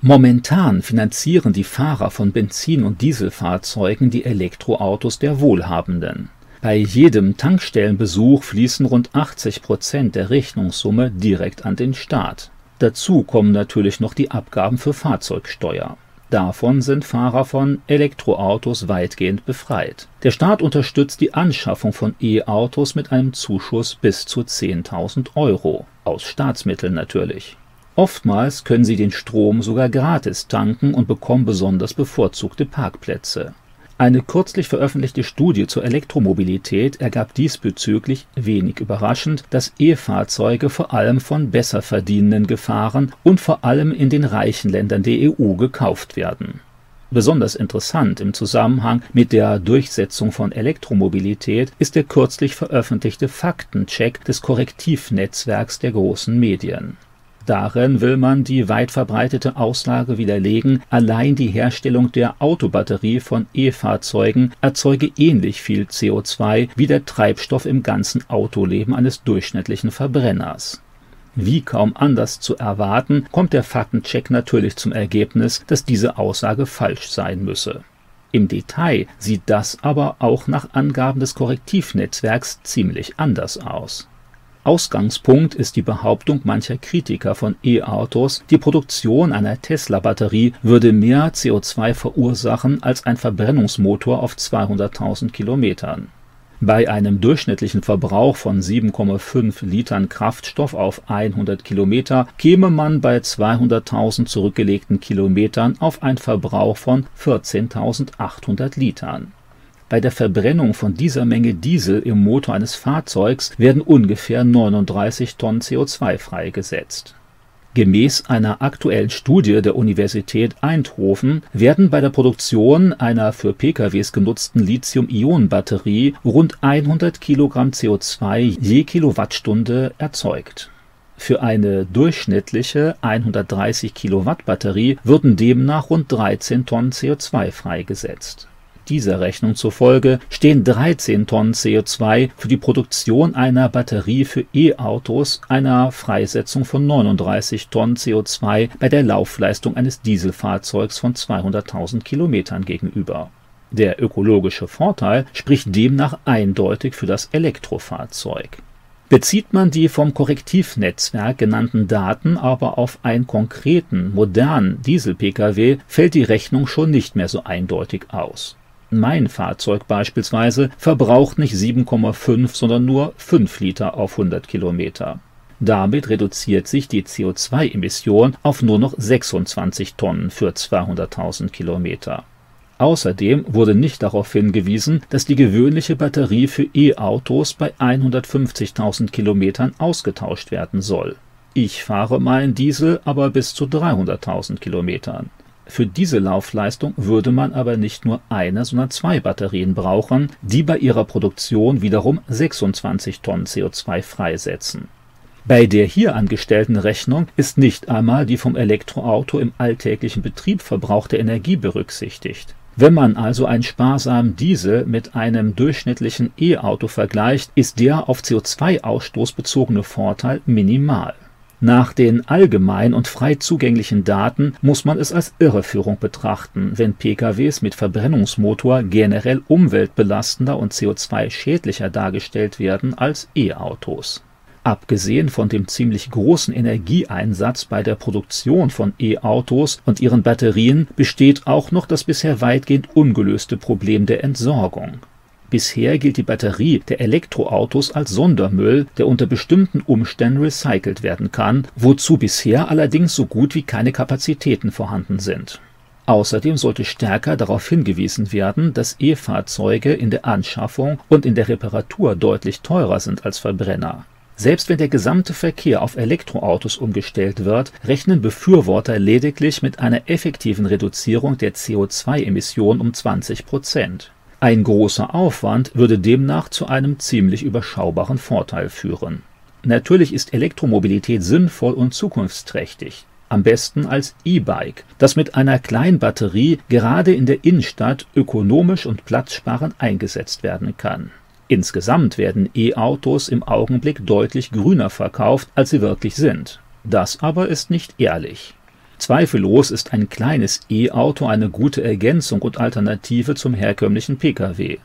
Momentan finanzieren die Fahrer von Benzin- und Dieselfahrzeugen die Elektroautos der Wohlhabenden. Bei jedem Tankstellenbesuch fließen rund 80 Prozent der Rechnungssumme direkt an den Staat. Dazu kommen natürlich noch die Abgaben für Fahrzeugsteuer. Davon sind Fahrer von Elektroautos weitgehend befreit. Der Staat unterstützt die Anschaffung von E-Autos mit einem Zuschuss bis zu 10.000 Euro, aus Staatsmitteln natürlich. Oftmals können sie den Strom sogar gratis tanken und bekommen besonders bevorzugte Parkplätze. Eine kürzlich veröffentlichte Studie zur Elektromobilität ergab diesbezüglich wenig überraschend, dass E-Fahrzeuge vor allem von Besserverdienenden gefahren und vor allem in den reichen Ländern der EU gekauft werden. Besonders interessant im Zusammenhang mit der Durchsetzung von Elektromobilität ist der kürzlich veröffentlichte Faktencheck des Korrektivnetzwerks der großen Medien Darin will man die weit verbreitete Aussage widerlegen, allein die Herstellung der Autobatterie von E-Fahrzeugen erzeuge ähnlich viel CO2 wie der Treibstoff im ganzen Autoleben eines durchschnittlichen Verbrenners. Wie kaum anders zu erwarten, kommt der Faktencheck natürlich zum Ergebnis, dass diese Aussage falsch sein müsse. Im Detail sieht das aber auch nach Angaben des Korrektivnetzwerks ziemlich anders aus Ausgangspunkt ist die Behauptung mancher Kritiker von E-Autos, die Produktion einer Tesla-Batterie würde mehr CO2 verursachen als ein Verbrennungsmotor auf 200.000 Kilometern. Bei einem durchschnittlichen Verbrauch von 7,5 Litern Kraftstoff auf 100 Kilometer käme man bei 200.000 zurückgelegten Kilometern auf einen Verbrauch von 14.800 Litern bei der Verbrennung von dieser Menge Diesel im Motor eines Fahrzeugs werden ungefähr 39 Tonnen CO2 freigesetzt. Gemäß einer aktuellen Studie der Universität Eindhoven werden bei der Produktion einer für PKWs genutzten Lithium-Ionen-Batterie rund 100 Kilogramm CO2 je Kilowattstunde erzeugt. Für eine durchschnittliche 130 Kilowatt Batterie würden demnach rund 13 Tonnen CO2 freigesetzt dieser Rechnung zufolge stehen 13 Tonnen CO2 für die Produktion einer Batterie für E-Autos einer Freisetzung von 39 Tonnen CO2 bei der Laufleistung eines Dieselfahrzeugs von 200.000 Kilometern gegenüber. Der ökologische Vorteil spricht demnach eindeutig für das Elektrofahrzeug. Bezieht man die vom Korrektivnetzwerk genannten Daten aber auf einen konkreten, modernen Diesel-Pkw, fällt die Rechnung schon nicht mehr so eindeutig aus mein Fahrzeug beispielsweise verbraucht nicht 7,5, sondern nur 5 Liter auf 100 Kilometer. Damit reduziert sich die CO2-Emission auf nur noch 26 Tonnen für 200.000 Kilometer. Außerdem wurde nicht darauf hingewiesen, dass die gewöhnliche Batterie für E-Autos bei 150.000 Kilometern ausgetauscht werden soll. Ich fahre meinen Diesel aber bis zu 300.000 Kilometern. Für diese Laufleistung würde man aber nicht nur eine, sondern zwei Batterien brauchen, die bei ihrer Produktion wiederum 26 Tonnen CO2 freisetzen. Bei der hier angestellten Rechnung ist nicht einmal die vom Elektroauto im alltäglichen Betrieb verbrauchte Energie berücksichtigt. Wenn man also einen sparsamen Diesel mit einem durchschnittlichen E-Auto vergleicht, ist der auf CO2-Ausstoß bezogene Vorteil minimal nach den allgemein und frei zugänglichen Daten muss man es als Irreführung betrachten, wenn PKWs mit Verbrennungsmotor generell umweltbelastender und CO2-schädlicher dargestellt werden als E-Autos. Abgesehen von dem ziemlich großen Energieeinsatz bei der Produktion von E-Autos und ihren Batterien besteht auch noch das bisher weitgehend ungelöste Problem der Entsorgung Bisher gilt die Batterie der Elektroautos als Sondermüll, der unter bestimmten Umständen recycelt werden kann, wozu bisher allerdings so gut wie keine Kapazitäten vorhanden sind. Außerdem sollte stärker darauf hingewiesen werden, dass E-Fahrzeuge in der Anschaffung und in der Reparatur deutlich teurer sind als Verbrenner. Selbst wenn der gesamte Verkehr auf Elektroautos umgestellt wird, rechnen Befürworter lediglich mit einer effektiven Reduzierung der CO2-Emissionen um 20 Prozent ein großer Aufwand würde demnach zu einem ziemlich überschaubaren Vorteil führen. Natürlich ist Elektromobilität sinnvoll und zukunftsträchtig, am besten als E-Bike, das mit einer kleinen Batterie gerade in der Innenstadt ökonomisch und platzsparend eingesetzt werden kann. Insgesamt werden E-Autos im Augenblick deutlich grüner verkauft, als sie wirklich sind. Das aber ist nicht ehrlich Zweifellos ist ein kleines E-Auto eine gute Ergänzung und Alternative zum herkömmlichen Pkw.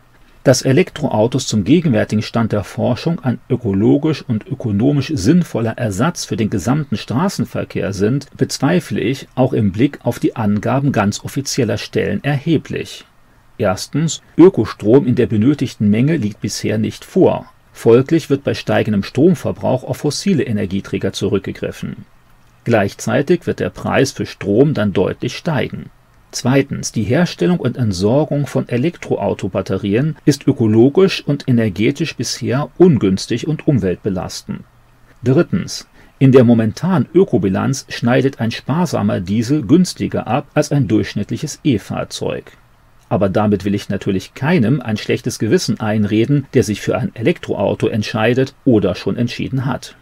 Dass Elektroautos zum gegenwärtigen Stand der Forschung ein ökologisch und ökonomisch sinnvoller Ersatz für den gesamten Straßenverkehr sind, bezweifle ich auch im Blick auf die Angaben ganz offizieller Stellen erheblich. Erstens, Ökostrom in der benötigten Menge liegt bisher nicht vor. Folglich wird bei steigendem Stromverbrauch auf fossile Energieträger zurückgegriffen. Gleichzeitig wird der Preis für Strom dann deutlich steigen Zweitens, die Herstellung und Entsorgung von Elektroauto-Batterien ist ökologisch und energetisch bisher ungünstig und umweltbelastend. Drittens, in der momentanen Ökobilanz schneidet ein sparsamer Diesel günstiger ab als ein durchschnittliches E-Fahrzeug. Aber damit will ich natürlich keinem ein schlechtes Gewissen einreden, der sich für ein Elektroauto entscheidet oder schon entschieden hat